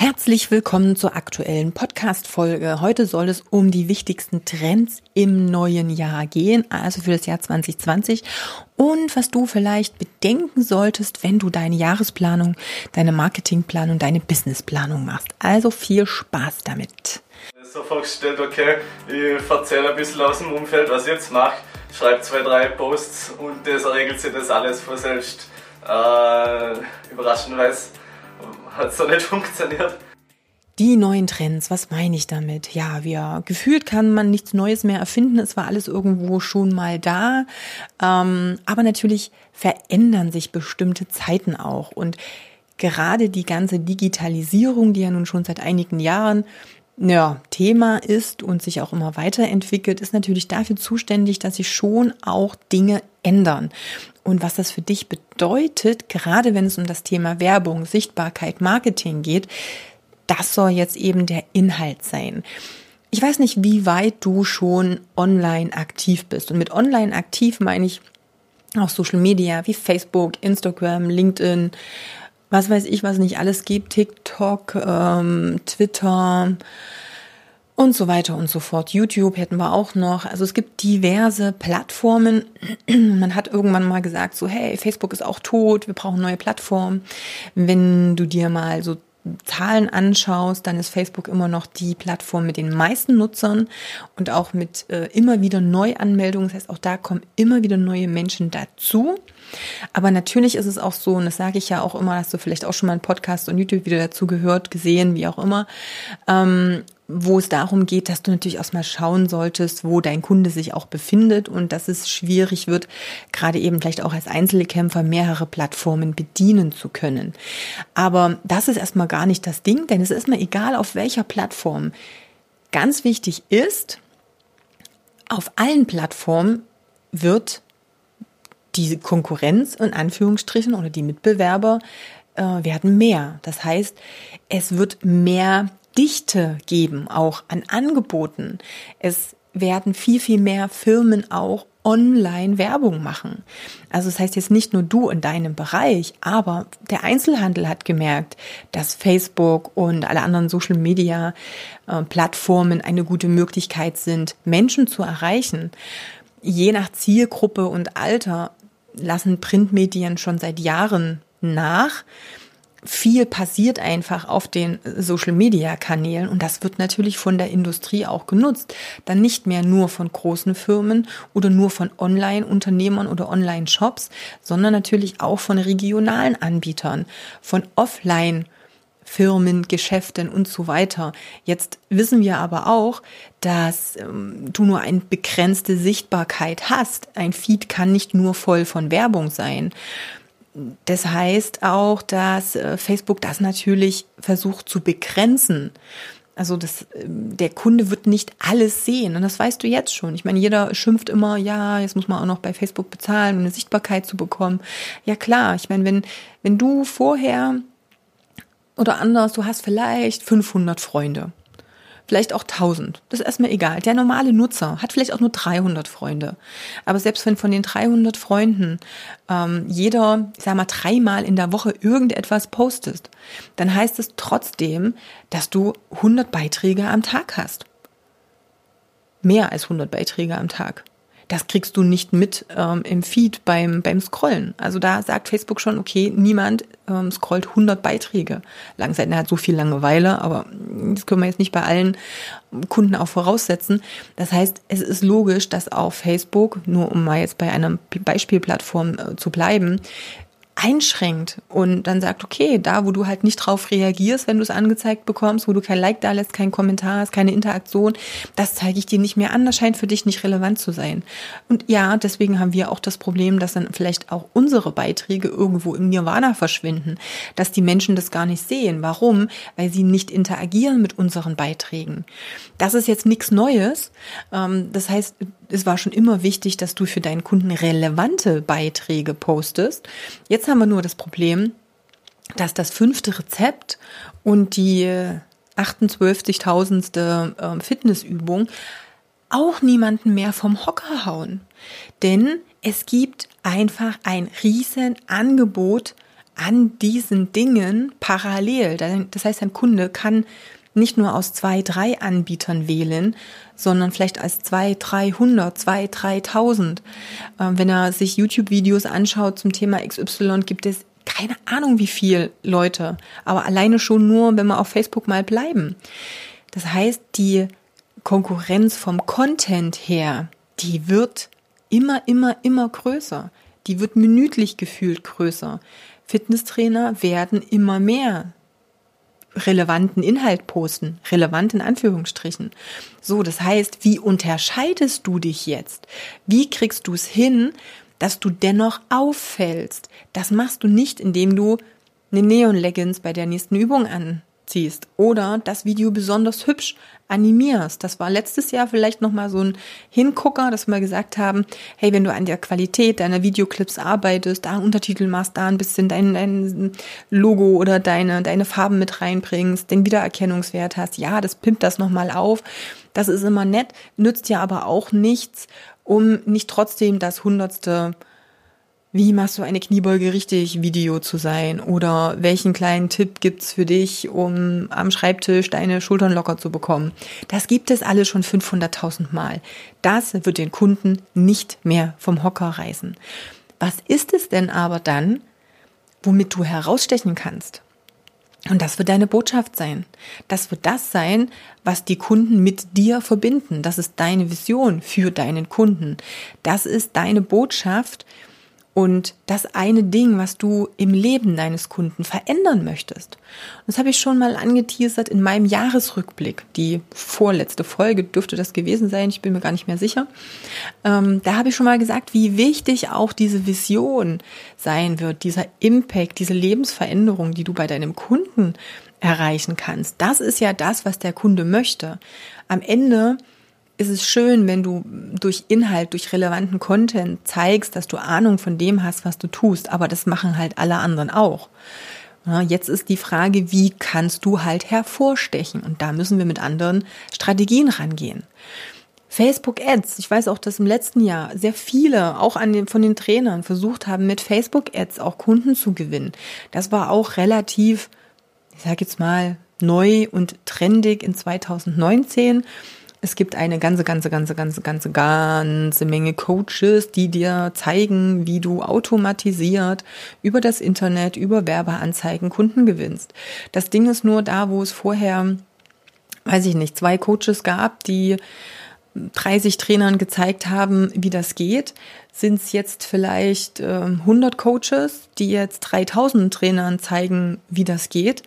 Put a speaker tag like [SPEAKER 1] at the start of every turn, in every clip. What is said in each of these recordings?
[SPEAKER 1] Herzlich willkommen zur aktuellen Podcast-Folge. Heute soll es um die wichtigsten Trends im neuen Jahr gehen, also für das Jahr 2020 und was du vielleicht bedenken solltest, wenn du deine Jahresplanung, deine Marketingplanung, deine Businessplanung machst. Also viel Spaß damit.
[SPEAKER 2] So vorgestellt, okay, ich erzähle ein bisschen aus dem Umfeld, was ich jetzt mache, schreibe zwei, drei Posts und das regelt sich das alles von selbst. Äh, überraschenderweise hat so nicht funktioniert.
[SPEAKER 1] Die neuen Trends, was meine ich damit? Ja, wir gefühlt kann man nichts Neues mehr erfinden. Es war alles irgendwo schon mal da. Ähm, aber natürlich verändern sich bestimmte Zeiten auch. Und gerade die ganze Digitalisierung, die ja nun schon seit einigen Jahren ja, Thema ist und sich auch immer weiterentwickelt, ist natürlich dafür zuständig, dass sich schon auch Dinge ändern. Und was das für dich bedeutet, gerade wenn es um das Thema Werbung, Sichtbarkeit, Marketing geht, das soll jetzt eben der Inhalt sein. Ich weiß nicht, wie weit du schon online aktiv bist. Und mit online aktiv meine ich auch Social Media wie Facebook, Instagram, LinkedIn, was weiß ich, was nicht alles gibt, TikTok, ähm, Twitter und so weiter und so fort. YouTube hätten wir auch noch. Also es gibt diverse Plattformen. Man hat irgendwann mal gesagt, so hey, Facebook ist auch tot, wir brauchen neue Plattformen. Wenn du dir mal so Zahlen anschaust, dann ist Facebook immer noch die Plattform mit den meisten Nutzern und auch mit äh, immer wieder Neuanmeldungen. Das heißt, auch da kommen immer wieder neue Menschen dazu. Aber natürlich ist es auch so, und das sage ich ja auch immer, hast du vielleicht auch schon mal einen Podcast und YouTube wieder dazu gehört, gesehen, wie auch immer, ähm, wo es darum geht, dass du natürlich auch mal schauen solltest, wo dein Kunde sich auch befindet und dass es schwierig wird, gerade eben vielleicht auch als Einzelkämpfer mehrere Plattformen bedienen zu können. Aber das ist erstmal gar nicht das Ding, denn es ist mir egal, auf welcher Plattform. Ganz wichtig ist, auf allen Plattformen wird die Konkurrenz in Anführungsstrichen oder die Mitbewerber äh, werden mehr. Das heißt, es wird mehr Dichte geben, auch an Angeboten. Es werden viel, viel mehr Firmen auch online Werbung machen. Also das heißt jetzt nicht nur du in deinem Bereich, aber der Einzelhandel hat gemerkt, dass Facebook und alle anderen Social Media äh, Plattformen eine gute Möglichkeit sind, Menschen zu erreichen. Je nach Zielgruppe und Alter lassen Printmedien schon seit Jahren nach viel passiert einfach auf den Social-Media-Kanälen und das wird natürlich von der Industrie auch genutzt. Dann nicht mehr nur von großen Firmen oder nur von Online-Unternehmern oder Online-Shops, sondern natürlich auch von regionalen Anbietern, von Offline- Firmen, Geschäften und so weiter. Jetzt wissen wir aber auch, dass ähm, du nur eine begrenzte Sichtbarkeit hast. Ein Feed kann nicht nur voll von Werbung sein. Das heißt auch, dass äh, Facebook das natürlich versucht zu begrenzen. Also das, ähm, der Kunde wird nicht alles sehen und das weißt du jetzt schon. Ich meine, jeder schimpft immer, ja, jetzt muss man auch noch bei Facebook bezahlen, um eine Sichtbarkeit zu bekommen. Ja klar, ich meine, wenn, wenn du vorher oder anders, du hast vielleicht 500 Freunde vielleicht auch 1000. Das ist erstmal egal. Der normale Nutzer hat vielleicht auch nur 300 Freunde. Aber selbst wenn von den 300 Freunden ähm, jeder, ich sag mal, dreimal in der Woche irgendetwas postest, dann heißt es trotzdem, dass du 100 Beiträge am Tag hast. Mehr als 100 Beiträge am Tag das kriegst du nicht mit ähm, im Feed beim, beim Scrollen. Also da sagt Facebook schon, okay, niemand ähm, scrollt 100 Beiträge. Langzeit, er hat so viel Langeweile, aber das können wir jetzt nicht bei allen Kunden auch voraussetzen. Das heißt, es ist logisch, dass auch Facebook, nur um mal jetzt bei einer Beispielplattform äh, zu bleiben, einschränkt und dann sagt, okay, da, wo du halt nicht drauf reagierst, wenn du es angezeigt bekommst, wo du kein Like da lässt, kein Kommentar hast, keine Interaktion, das zeige ich dir nicht mehr an, das scheint für dich nicht relevant zu sein. Und ja, deswegen haben wir auch das Problem, dass dann vielleicht auch unsere Beiträge irgendwo im Nirvana verschwinden, dass die Menschen das gar nicht sehen. Warum? Weil sie nicht interagieren mit unseren Beiträgen. Das ist jetzt nichts Neues. Ähm, das heißt, es war schon immer wichtig, dass du für deinen Kunden relevante Beiträge postest. Jetzt haben wir nur das Problem, dass das fünfte Rezept und die 28.000. Ähm, Fitnessübung auch niemanden mehr vom Hocker hauen. Denn es gibt einfach ein riesen Angebot an diesen Dingen parallel. Das heißt, ein Kunde kann nicht nur aus zwei, drei Anbietern wählen, sondern vielleicht als zwei, dreihundert, zwei, dreitausend. Ähm, wenn er sich YouTube-Videos anschaut zum Thema XY, gibt es keine Ahnung wie viel Leute, aber alleine schon nur, wenn wir auf Facebook mal bleiben. Das heißt, die Konkurrenz vom Content her, die wird immer, immer, immer größer. Die wird minütlich gefühlt größer. Fitnesstrainer werden immer mehr relevanten Inhalt posten. Relevant in Anführungsstrichen. So, das heißt, wie unterscheidest du dich jetzt? Wie kriegst du es hin, dass du dennoch auffällst? Das machst du nicht, indem du eine Neon-Leggings bei der nächsten Übung anziehst oder das Video besonders hübsch animierst. Das war letztes Jahr vielleicht nochmal so ein Hingucker, dass wir gesagt haben, hey, wenn du an der Qualität deiner Videoclips arbeitest, da einen Untertitel machst, da ein bisschen dein, dein Logo oder deine, deine Farben mit reinbringst, den Wiedererkennungswert hast, ja, das pimpt das nochmal auf. Das ist immer nett, nützt ja aber auch nichts, um nicht trotzdem das hundertste wie machst du eine Kniebeuge richtig Video zu sein? Oder welchen kleinen Tipp gibt's für dich, um am Schreibtisch deine Schultern locker zu bekommen? Das gibt es alle schon 500.000 Mal. Das wird den Kunden nicht mehr vom Hocker reißen. Was ist es denn aber dann, womit du herausstechen kannst? Und das wird deine Botschaft sein. Das wird das sein, was die Kunden mit dir verbinden. Das ist deine Vision für deinen Kunden. Das ist deine Botschaft, und das eine Ding, was du im Leben deines Kunden verändern möchtest. das habe ich schon mal angeteasert in meinem Jahresrückblick. Die vorletzte Folge dürfte das gewesen sein, ich bin mir gar nicht mehr sicher. Ähm, da habe ich schon mal gesagt, wie wichtig auch diese Vision sein wird, dieser Impact, diese Lebensveränderung, die du bei deinem Kunden erreichen kannst. Das ist ja das, was der Kunde möchte. Am Ende ist es schön, wenn du durch Inhalt, durch relevanten Content zeigst, dass du Ahnung von dem hast, was du tust. Aber das machen halt alle anderen auch. Jetzt ist die Frage, wie kannst du halt hervorstechen? Und da müssen wir mit anderen Strategien rangehen. Facebook Ads. Ich weiß auch, dass im letzten Jahr sehr viele, auch an den, von den Trainern, versucht haben, mit Facebook Ads auch Kunden zu gewinnen. Das war auch relativ, ich sage jetzt mal, neu und trendig in 2019. Es gibt eine ganze, ganze, ganze, ganze, ganze, ganze Menge Coaches, die dir zeigen, wie du automatisiert über das Internet, über Werbeanzeigen Kunden gewinnst. Das Ding ist nur da, wo es vorher, weiß ich nicht, zwei Coaches gab, die 30 Trainern gezeigt haben, wie das geht, sind es jetzt vielleicht äh, 100 Coaches, die jetzt 3000 Trainern zeigen, wie das geht.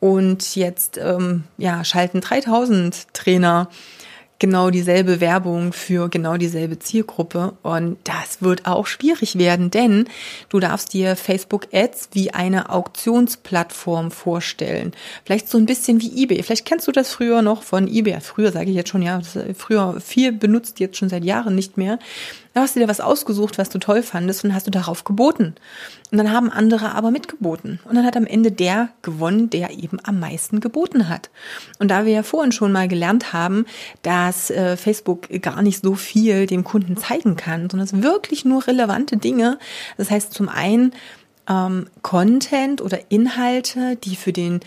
[SPEAKER 1] Und jetzt ähm, ja, schalten 3000 Trainer genau dieselbe Werbung für genau dieselbe Zielgruppe. Und das wird auch schwierig werden, denn du darfst dir Facebook Ads wie eine Auktionsplattform vorstellen. Vielleicht so ein bisschen wie eBay. Vielleicht kennst du das früher noch von eBay. Früher sage ich jetzt schon, ja, früher viel benutzt, jetzt schon seit Jahren nicht mehr. Da hast du dir was ausgesucht, was du toll fandest und hast du darauf geboten. Und dann haben andere aber mitgeboten. Und dann hat am Ende der gewonnen, der eben am meisten geboten hat. Und da wir ja vorhin schon mal gelernt haben, dass äh, Facebook gar nicht so viel dem Kunden zeigen kann, sondern es wirklich nur relevante Dinge. Das heißt zum einen ähm, Content oder Inhalte, die für den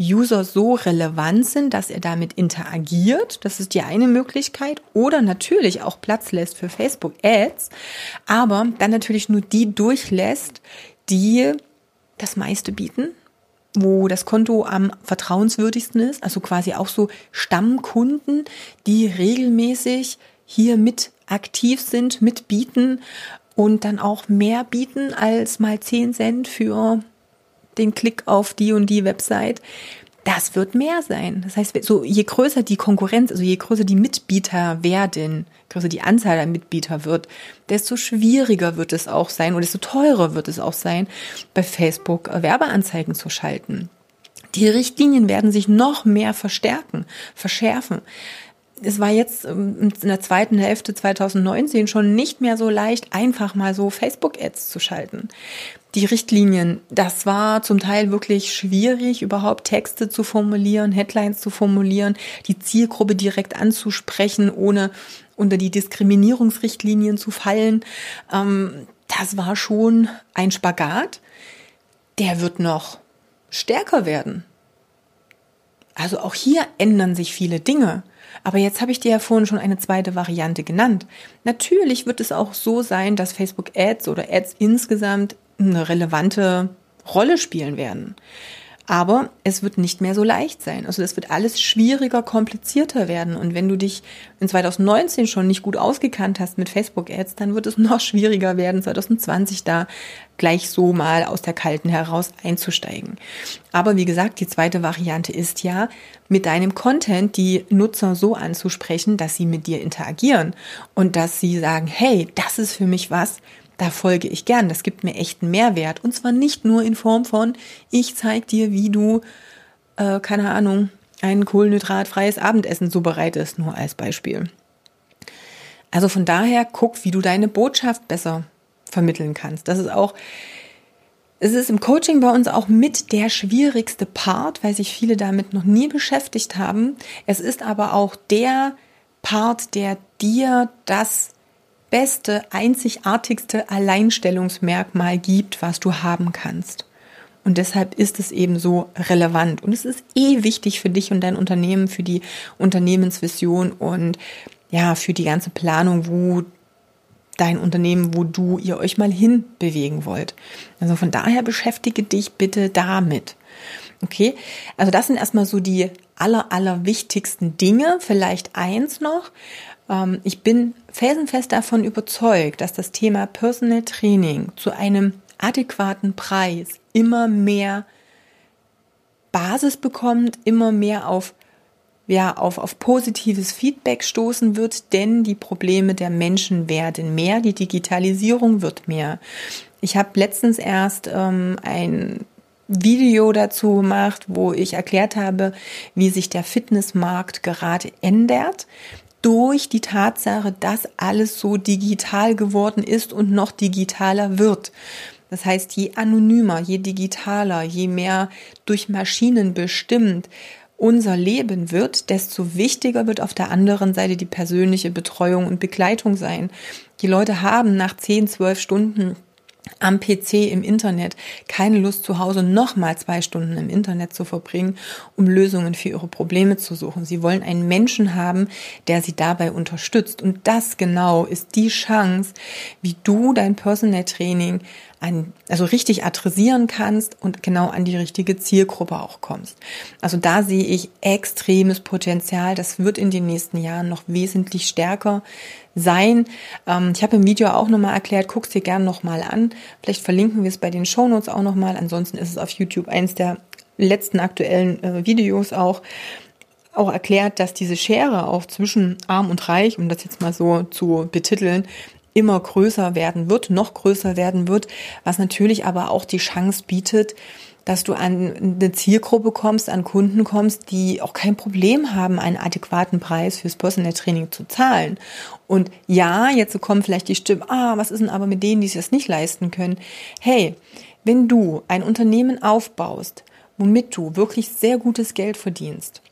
[SPEAKER 1] User so relevant sind, dass er damit interagiert. Das ist die eine Möglichkeit. Oder natürlich auch Platz lässt für Facebook Ads, aber dann natürlich nur die durchlässt, die das meiste bieten, wo das Konto am vertrauenswürdigsten ist, also quasi auch so Stammkunden, die regelmäßig hier mit aktiv sind, mitbieten und dann auch mehr bieten als mal 10 Cent für den Klick auf die und die Website, das wird mehr sein. Das heißt, so je größer die Konkurrenz, also je größer die Mitbieter werden, größer die Anzahl der Mitbieter wird, desto schwieriger wird es auch sein und desto teurer wird es auch sein, bei Facebook Werbeanzeigen zu schalten. Die Richtlinien werden sich noch mehr verstärken, verschärfen. es war jetzt ähm, in der zweiten Hälfte 2019 schon nicht mehr so leicht, einfach mal so Facebook-Ads zu schalten. Die Richtlinien, das war zum Teil wirklich schwierig, überhaupt Texte zu formulieren, Headlines zu formulieren, die Zielgruppe direkt anzusprechen, ohne unter die Diskriminierungsrichtlinien zu fallen. Ähm, das war schon ein Spagat. Der wird noch stärker werden. Also auch hier ändern sich viele Dinge. Aber jetzt habe ich dir ja vorhin schon eine zweite Variante genannt. Natürlich wird es auch so sein, dass Facebook Ads oder Ads insgesamt eine relevante Rolle spielen werden. Aber es wird nicht mehr so leicht sein. Also es wird alles schwieriger, komplizierter werden. Und wenn du dich in 2019 schon nicht gut ausgekannt hast mit Facebook-Ads, dann wird es noch schwieriger werden, 2020 da gleich so mal aus der Kalten heraus einzusteigen. Aber wie gesagt, die zweite Variante ist ja, mit deinem Content die Nutzer so anzusprechen, dass sie mit dir interagieren und dass sie sagen, hey, das ist für mich was, da folge ich gern. Das gibt mir echt einen Mehrwert. Und zwar nicht nur in Form von, ich zeig dir, wie du, äh, keine Ahnung, ein kohlenhydratfreies Abendessen zubereitest, nur als Beispiel. Also von daher guck, wie du deine Botschaft besser vermitteln kannst. Das ist auch, es ist im Coaching bei uns auch mit der schwierigste Part, weil sich viele damit noch nie beschäftigt haben. Es ist aber auch der Part, der dir das beste, einzigartigste Alleinstellungsmerkmal gibt, was du haben kannst. Und deshalb ist es eben so relevant. Und es ist eh wichtig für dich und dein Unternehmen, für die Unternehmensvision und ja, für die ganze Planung, wo dein Unternehmen, wo du ihr euch mal hinbewegen wollt. Also von daher beschäftige dich bitte damit. Okay, also das sind erstmal so die aller, aller wichtigsten Dinge. Vielleicht eins noch. Ähm, ich bin felsenfest davon überzeugt, dass das Thema Personal Training zu einem adäquaten Preis immer mehr Basis bekommt, immer mehr auf ja, auf, auf positives Feedback stoßen wird, denn die Probleme der Menschen werden mehr, die Digitalisierung wird mehr. Ich habe letztens erst ähm, ein Video dazu gemacht, wo ich erklärt habe, wie sich der Fitnessmarkt gerade ändert durch die Tatsache, dass alles so digital geworden ist und noch digitaler wird. Das heißt, je anonymer, je digitaler, je mehr durch Maschinen bestimmt unser Leben wird, desto wichtiger wird auf der anderen Seite die persönliche Betreuung und Begleitung sein. Die Leute haben nach 10, 12 Stunden am PC im Internet keine Lust zu Hause nochmal zwei Stunden im Internet zu verbringen, um Lösungen für ihre Probleme zu suchen. Sie wollen einen Menschen haben, der sie dabei unterstützt. Und das genau ist die Chance, wie du dein Personal Training an, also richtig adressieren kannst und genau an die richtige Zielgruppe auch kommst. Also da sehe ich extremes Potenzial. Das wird in den nächsten Jahren noch wesentlich stärker sein. Ähm, ich habe im Video auch nochmal erklärt, guck's dir gerne nochmal an. Vielleicht verlinken wir es bei den Shownotes auch nochmal. Ansonsten ist es auf YouTube eins der letzten aktuellen äh, Videos auch auch erklärt, dass diese Schere auch zwischen arm und reich, um das jetzt mal so zu betiteln, immer größer werden wird, noch größer werden wird, was natürlich aber auch die Chance bietet, dass du an eine Zielgruppe kommst, an Kunden kommst, die auch kein Problem haben, einen adäquaten Preis fürs Personal Training zu zahlen. Und ja, jetzt kommen vielleicht die Stimmen, ah, was ist denn aber mit denen, die das nicht leisten können? Hey, wenn du ein Unternehmen aufbaust, womit du wirklich sehr gutes Geld verdienst,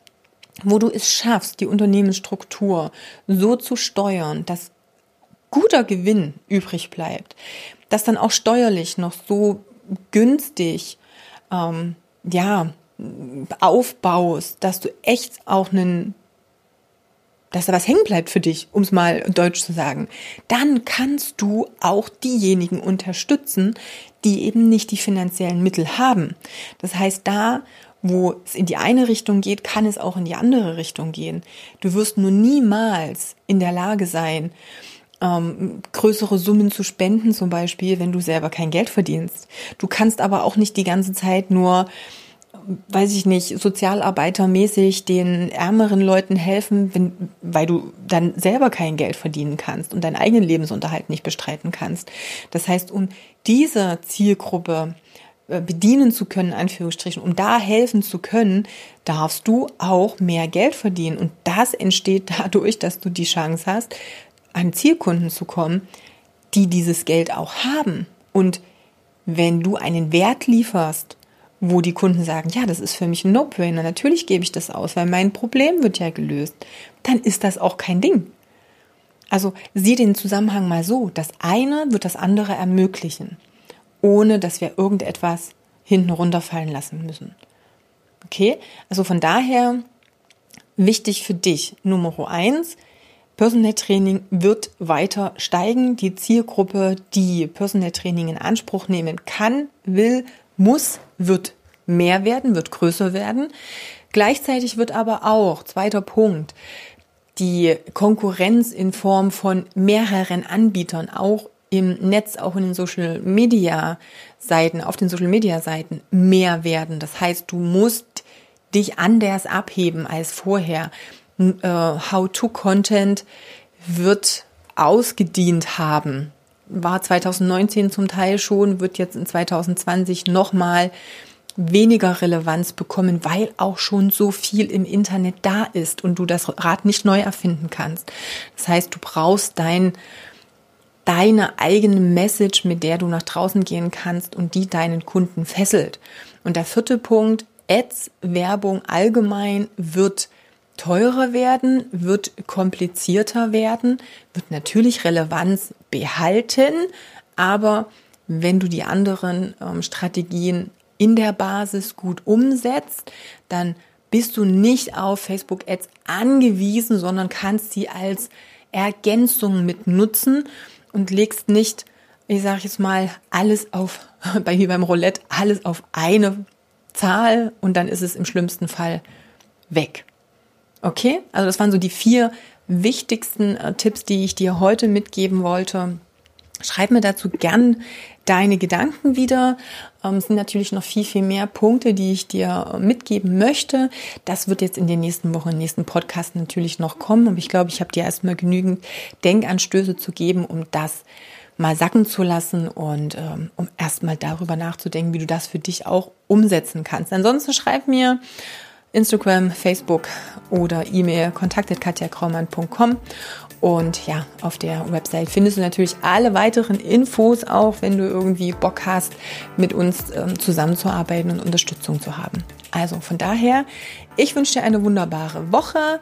[SPEAKER 1] wo du es schaffst, die Unternehmensstruktur so zu steuern, dass guter Gewinn übrig bleibt, dass dann auch steuerlich noch so günstig ähm, ja, aufbaust, dass du echt auch einen, dass da was hängen bleibt für dich, um es mal deutsch zu sagen, dann kannst du auch diejenigen unterstützen, die eben nicht die finanziellen Mittel haben. Das heißt, da, wo es in die eine Richtung geht, kann es auch in die andere Richtung gehen. Du wirst nur niemals in der Lage sein, ähm, größere Summen zu spenden, zum Beispiel, wenn du selber kein Geld verdienst. Du kannst aber auch nicht die ganze Zeit nur weiß ich nicht, sozialarbeitermäßig den ärmeren Leuten helfen, wenn, weil du dann selber kein Geld verdienen kannst und deinen eigenen Lebensunterhalt nicht bestreiten kannst. Das heißt, um dieser Zielgruppe äh, bedienen zu können, Anführungsstrichen, um da helfen zu können, darfst du auch mehr Geld verdienen. Und das entsteht dadurch, dass du die Chance hast, an Zielkunden zu kommen, die dieses Geld auch haben. Und wenn du einen Wert lieferst, wo die Kunden sagen, ja, das ist für mich ein No-Brainer, natürlich gebe ich das aus, weil mein Problem wird ja gelöst, dann ist das auch kein Ding. Also sieh den Zusammenhang mal so, das eine wird das andere ermöglichen, ohne dass wir irgendetwas hinten runterfallen lassen müssen. Okay? Also von daher wichtig für dich, Nummer eins, Personal Training wird weiter steigen. Die Zielgruppe, die Personal Training in Anspruch nehmen kann, will, muss, wird mehr werden, wird größer werden. Gleichzeitig wird aber auch, zweiter Punkt, die Konkurrenz in Form von mehreren Anbietern auch im Netz, auch in den Social Media Seiten, auf den Social Media Seiten mehr werden. Das heißt, du musst dich anders abheben als vorher. Äh, How-to-Content wird ausgedient haben. War 2019 zum Teil schon, wird jetzt in 2020 nochmal weniger Relevanz bekommen, weil auch schon so viel im Internet da ist und du das Rad nicht neu erfinden kannst. Das heißt, du brauchst dein, deine eigene Message, mit der du nach draußen gehen kannst und die deinen Kunden fesselt. Und der vierte Punkt, Ads, Werbung allgemein wird teurer werden, wird komplizierter werden, wird natürlich Relevanz behalten, aber wenn du die anderen ähm, Strategien in der Basis gut umsetzt, dann bist du nicht auf Facebook Ads angewiesen, sondern kannst sie als Ergänzung mit nutzen und legst nicht, ich sage jetzt mal, alles auf, bei wie beim Roulette, alles auf eine Zahl und dann ist es im schlimmsten Fall weg. Okay? Also das waren so die vier wichtigsten äh, Tipps, die ich dir heute mitgeben wollte. Schreib mir dazu gern deine Gedanken wieder. Ähm, es sind natürlich noch viel, viel mehr Punkte, die ich dir äh, mitgeben möchte. Das wird jetzt in den nächsten Wochen, im nächsten Podcast natürlich noch kommen. Aber ich glaube, ich habe dir erstmal genügend Denkanstöße zu geben, um das mal sacken zu lassen und ähm, um erstmal darüber nachzudenken, wie du das für dich auch umsetzen kannst. Ansonsten schreib mir Instagram, Facebook oder E-Mail kontaktet.katjakraumann.com und ja, auf der Website findest du natürlich alle weiteren Infos, auch wenn du irgendwie Bock hast, mit uns ähm, zusammenzuarbeiten und Unterstützung zu haben. Also von daher, ich wünsche dir eine wunderbare Woche.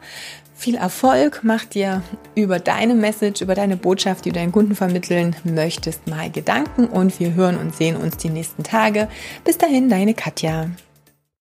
[SPEAKER 1] Viel Erfolg, mach dir über deine Message, über deine Botschaft, die du deinen Kunden vermitteln möchtest, mal Gedanken und wir hören und sehen uns die nächsten Tage. Bis dahin, deine Katja.